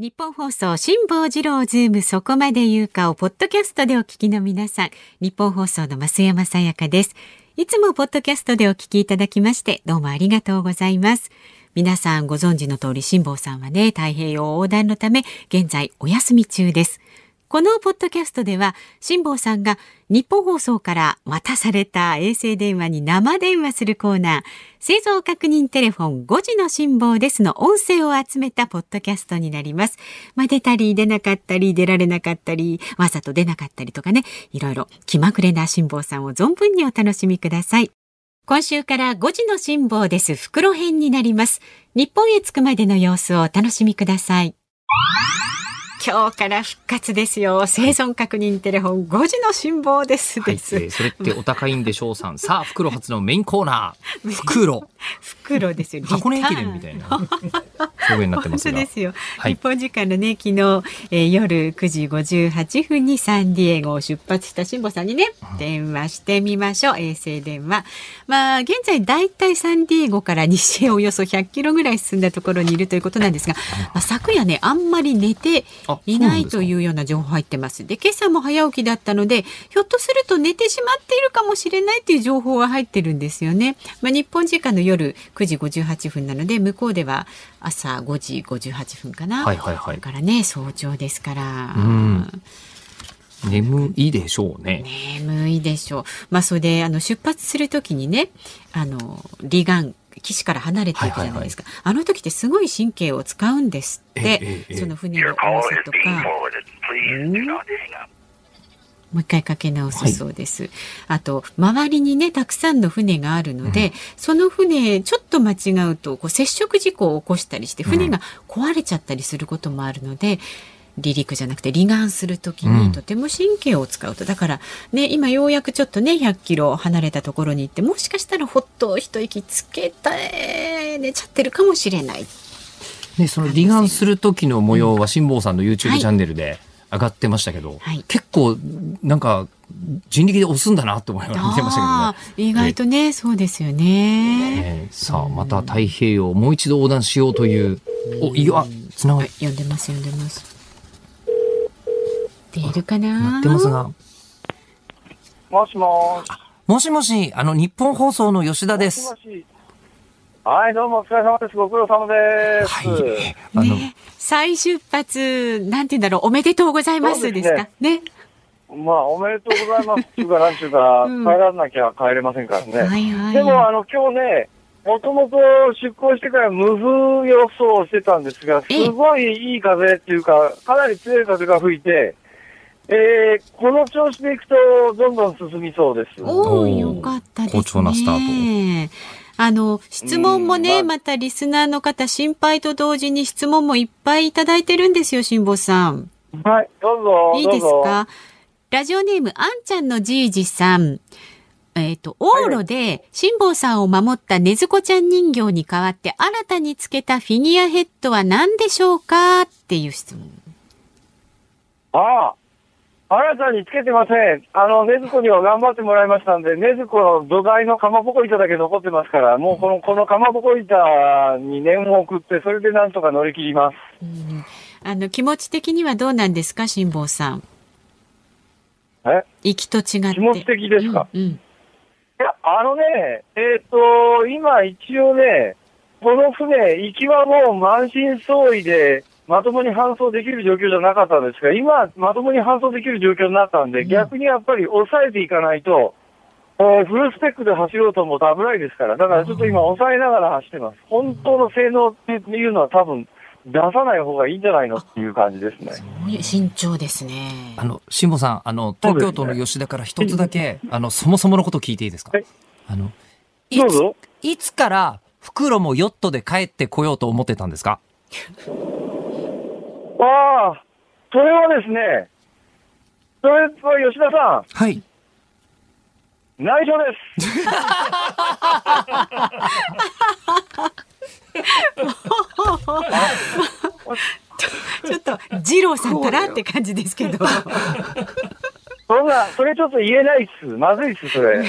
ニッポン放送辛坊治郎ズームそこまで言うかをポッドキャストでお聞きの皆さん。ニッポン放送の増山さやかです。いつもポッドキャストでお聞きいただきましてどうもありがとうございます。皆さんご存知の通り辛坊さんはね太平洋横断のため現在お休み中です。このポッドキャストでは辛坊さんがニッポン放送から渡された衛星電話に生電話するコーナー生存確認テレフォン5時の辛坊ですの音声を集めたポッドキャストになります。まあ、出たり出なかったり出られなかったりわざと出なかったりとかねいろいろ気まぐれな辛抱さんを存分にお楽しみください。今週から5時の辛抱です袋編になります。日本へ着くまでの様子をお楽しみください。今日から復活ですよ。生存確認テレフォン5時の辛抱ですです、はい、えー、それってお高いんでしょうさん。さあ、袋初のメインコーナー。袋。袋ですよ。箱根駅伝みたいな表現になってますが。ですよ。はい、日本時間のね、昨日、えー、夜9時58分にサンディエゴを出発した辛抱さんにね、電話してみましょう。衛星電話。まあ、現在だいたいサンディエゴから西へおよそ100キロぐらい進んだところにいるということなんですが、まあ、昨夜ね、あんまり寝ていないというような情報入ってます。で今朝も早起きだったのでひょっとすると寝てしまっているかもしれないという情報は入ってるんですよね。まあ、日本時間の夜9時58分なので向こうでは朝5時58分かな。はいはいはい。だからね早朝ですから。うん眠いでしょうね。眠いでしょう。まあ、それで、あの、出発するときにね、あの、離岸岸から離れていくじゃないですか、はいはいはい、あの時ってすごい神経を使うんですって、その船の重さとか。もう一回かけ直すそうです。はい、あと周りにねたくさんの船があるので、うん、その船ちょっと間違うとこう接触事故を起こしたりして船が壊れちゃったりすることもあるので、離陸じゃなくて離岸する時にとても神経を使うと、うん、だからね今ようやくちょっとね100キロ離れたところに行ってもしかしたらほっと一息つけて寝ちゃってるかもしれない。ね、その離岸する時の模様は辛坊さんの YouTube チャンネルで上がってましたけど、はい、結構なんか人力で押すんだなって思いながら見てましたけどね。意外とね、そうですよね。ねさあ、また太平洋もう一度横断しようという、お、いや、つながり。読んでます、読んでます。出るかな？なってますが。もしもし。もしもし、あの、日本放送の吉田です。もしもしはい、どうもお疲れ様です。ご苦労様です。はい。あの、ね、再出発、なんて言うんだろう、おめでとうございますですか？ね。まあ、おめでとうございますっていうか、なんていうか、うん、帰らなきゃ帰れませんからね。はいはい、でも、あの、今日ね、もともと出航してから無風予想してたんですが、すごいいい風っていうか、かなり強い風が吹いて、えー、この調子でいくと、どんどん進みそうです。おお、よかったですね。好調なスタート。あの、質問もね、またリスナーの方、心配と同時に質問もいっぱいいただいてるんですよ、辛坊さん。はい、どうぞ。いいですか？ラジオネーム、あんちゃんのじいじさん。えっ、ー、と、往路で、辛坊さんを守ったねずこちゃん人形に代わって、新たにつけたフィギュアヘッドは何でしょうか？っていう質問。ああ、新たにつけてません。あの、ねずこには頑張ってもらいましたんで、ねずこの土台のかまぼこ板だけ残ってますから、もうこの、このかまぼこ板に念を送って、それでなんとか乗り切ります。うん、あの、気持ち的にはどうなんですか、辛坊さん。え？行きと違って。気持ち的ですか、うん、うん、いや、あのね、えっ、ー、と、今一応ね、この船、行きはもう満身創痍で、まともに搬送できる状況じゃなかったんですが、今、まともに搬送できる状況になったんで、うん、逆にやっぱり抑えていかないと、えー、フルスペックで走ろうと思うと危ないですから、だからちょっと今、抑えながら走ってます。本当の性能っていうのは多分、出さない方がいいんじゃないのっていう感じですね。そういう慎重ですね。あの、辛坊さん、あの、東京都の吉田から一つだけ、ね、あの、そもそものこと聞いていいですか？あの、いつ、いつから袋もヨットで帰ってこようと思ってたんですか？ああ、それはですね、それは吉田さん。はい。内緒です。ちょっと、二郎さんたらって感じですけど。そんな、それちょっと言えないっす。まずいっす、それ。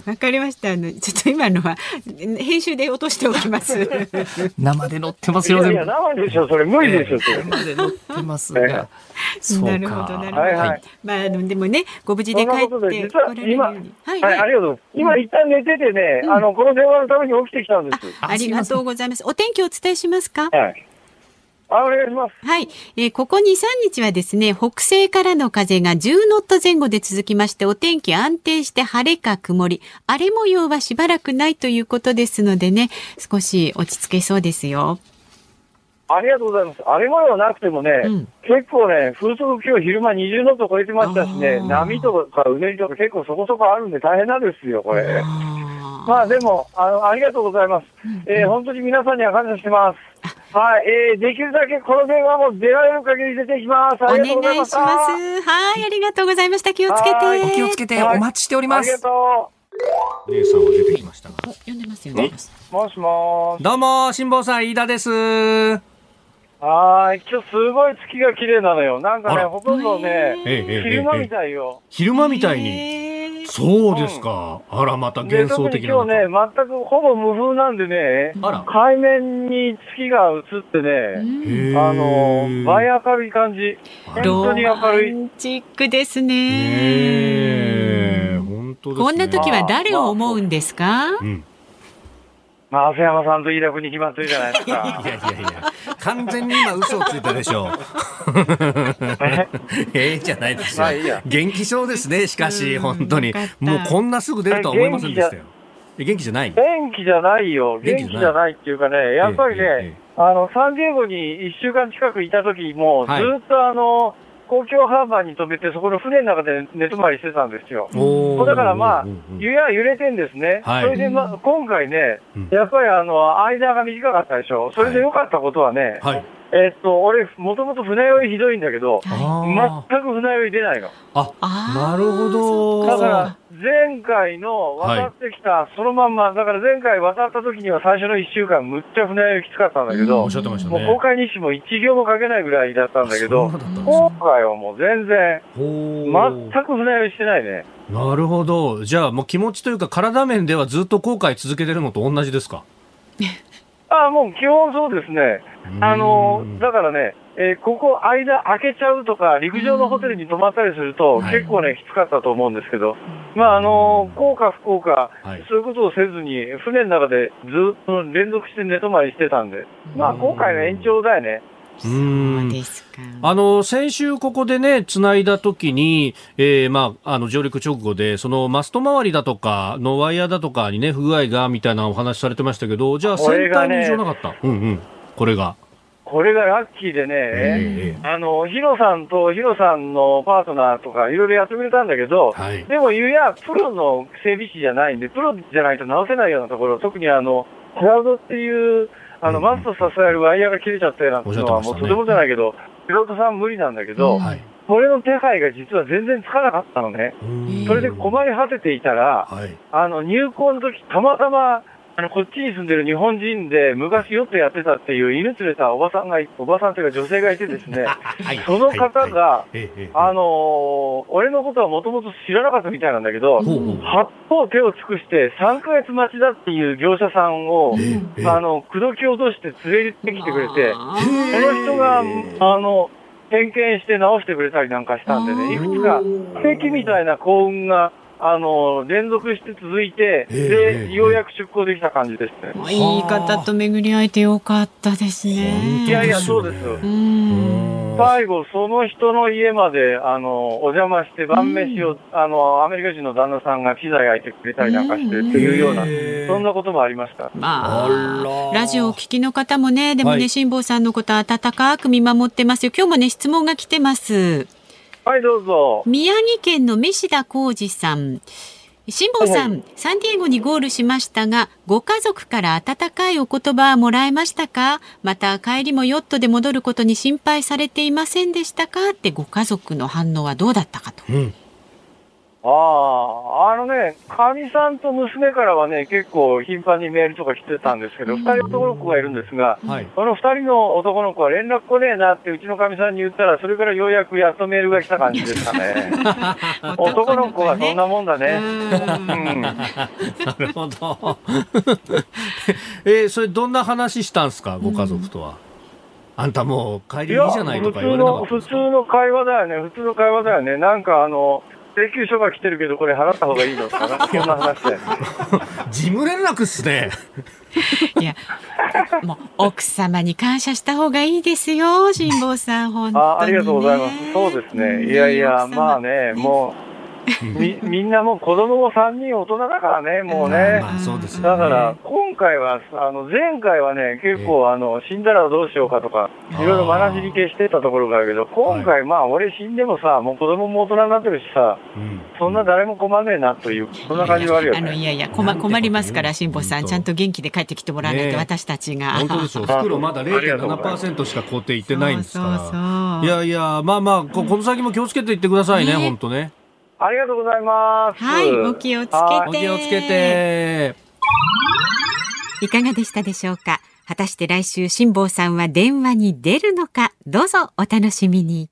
わかりました。あの、ちょっと今のは、編集で落としておきます。生で乗ってますよ、いや、生でしょ、それ無理でしょ、それ。生で乗ってますが。なるほど、なるほど。はいはい、まあ、あの、でもね、ご無事で帰ってこられる今、はい、はい、ありがとう。今一旦寝ててね、あの、この電話のために起きてきたんです。ありがとうございます。お天気お伝えしますか？はい。お願いします。はい。えー、ここ2、3日はですね、北西からの風が10ノット前後で続きまして、お天気安定して晴れか曇り、荒れ模様はしばらくないということですのでね、少し落ち着けそうですよ。ありがとうございます。荒れ模様なくてもね、うん、結構ね、風速今日昼間20ノット超えてましたしね、波とかうねりとか結構そこそこあるんで大変なんですよ、これ。まあでも、あの、ありがとうございます。うん、えー、本当に皆さんには感謝してます。はい、えー、できるだけこの電話も出られる限り出てきます。お願いします。はい、ありがとうございました。気をつけて。お気をつけて、お待ちしております。ありがとう。姉さんは出てきましたが。読んでますよね。もしもどうも、辛坊さん、飯田です。はい、今日すごい月が綺麗なのよ。なんかね、ほとんどね、昼間みたいよ。昼間みたいに。そうですか。うん、あら、また幻想的な。今日ね、全くほぼ無風なんでね、あら海面に月が映ってね、あの、倍明るい感じ。本当に明るい。ロマンチックですね。本当ですね。こんな時は誰を思うんですか、まあまあうんまあ、浅山さんと飯田君に決まってるじゃないですか。いやいやいや、完全に今嘘をついたでしょう。え？え？じゃないですよ。元気そうですね、しかし、本当に。もうこんなすぐ出るとは思いませんでしたよ。元気じゃない元気じゃないよ。元気じゃない？っていうかね、やっぱりね、あの、サンディエゴに1週間近くいた時も、ずっとあの、公共ハーバーに止めて、そこの船の中で寝泊まりしてたんですよ。だからまあ、や揺れてんですね。はい、それで、ま、今回ね、やっぱりあの、間が短かったでしょ。それで良かったことはね、はい、えっと、俺、もともと船酔いひどいんだけど、全く船酔い出ないの。あ、なるほど。だから、前回の渡ってきた、そのまんま、だから前回渡った時には最初の1週間、むっちゃ船酔いきつかったんだけど、おっしゃってましたね。もう公開日誌も1行も書けないぐらいだったんだけど、今回はもう全然、全く船酔いしてないね。なるほど。じゃあもう気持ちというか体面ではずっと後悔続けてるのと同じですか？あもう基本そうですね。あの、だからね、えー、ここ間開けちゃうとか、陸上のホテルに泊まったりすると、結構ね、きつかったと思うんですけど、まあ、あの、効果不効果、そういうことをせずに、船の中でずっと連続して寝泊まりしてたんで、まあ、今回の延長だよね。そうですか。あの、先週ここでね、繋いだ時に、えー、まあ、あの、上陸直後で、そのマスト周りだとか、のワイヤーだとかにね、不具合が、みたいなお話されてましたけど、じゃあ先端に異常なかった？ね、うんうん。これが。これがラッキーでね、えー、あの、ヒロさんとヒロさんのパートナーとかいろいろやってくれたんだけど、はい、でも、いや、プロの整備士じゃないんで、プロじゃないと直せないようなところ、特にあの、クラウドっていう、あの、マスト支えるワイヤーが切れちゃったようなのは、もうとてもじゃないけど、ピロートさん無理なんだけど、はい、これの手配が実は全然つかなかったのね。それで困り果てていたら、はい、あの、入校の時たまたま、あの、こっちに住んでる日本人で、昔よくやってたっていう犬連れたおばさんが、おばさんというか女性がいてですね、はい、その方が、あのー、俺のことはもともと知らなかったみたいなんだけど、八方手を尽くして3ヶ月待ちだっていう業者さんを、あの、口説き落として連れてきてくれて、その人が、あの、点検して直してくれたりなんかしたんでね、いくつか奇跡みたいな幸運が、あの、連続して続いて、で、ようやく出航できた感じですね。いい方と巡り会えてよかったですね。いやいや、そうです。最後、その人の家まで、あの、お邪魔して晩飯を、あの、アメリカ人の旦那さんがピザ焼いてくれたりなんかしてっていうような、そんなこともありました。まあ、ラジオを聞きの方もね、でもね、辛、坊、さんのこと温かく見守ってますよ。今日もね、質問が来てます。はい、どうぞ。宮城県の飯田浩二さん。辛坊さん、はい、サンディエゴにゴールしましたが、ご家族から温かいお言葉はもらえましたか？また帰りもヨットで戻ることに心配されていませんでしたか？ってご家族の反応はどうだったかと。うんああ、あのね、かみさんと娘からはね、結構頻繁にメールとか来てたんですけど、二人男の子がいるんですが、はい、この二人の男の子は連絡来ねえなってうちのかみさんに言ったら、それからようやくやっとメールが来た感じですかね。男の子はそんなもんだね。うん、なるほど。えー、それどんな話したんですか、ご家族とは。あんたもう帰りいいじゃないとか言われなかった普通の会話だよね、普通の会話だよね。なんかあの、請求書が来てるけど、これ払った方がいいのかな、そんな話で。事務連絡っすね。いや、もう奥様に感謝した方がいいですよ、辛坊さん、本当に、ね、あ。ありがとうございます。そうですね。いやいや、まあね、もう。みみんなもう子供も3人大人だからね、もうね。まあそうです、ね、だから、今回は、あの、前回はね、結構、あの、死んだらどうしようかとか、いろいろ学びに系してたところがあるけど、今回、まあ、俺死んでもさ、もう子供も大人になってるしさ、うん、そんな誰も困んねえなという、そんな感じはあるよね。あの、いやいや、困困りますから、辛坊さん、ちゃんと元気で帰ってきてもらわないと、私たちが。本当でしょう。袋まだ0.7%しか工程いってないんですから。そうそういやいや、まあまあ、この先も気をつけていってくださいね、本当ね。ありがとうございます。はい、お気をつけて。お気をつけて。いかがでしたでしょうか？果たして来週辛坊さんは電話に出るのか？どうぞお楽しみに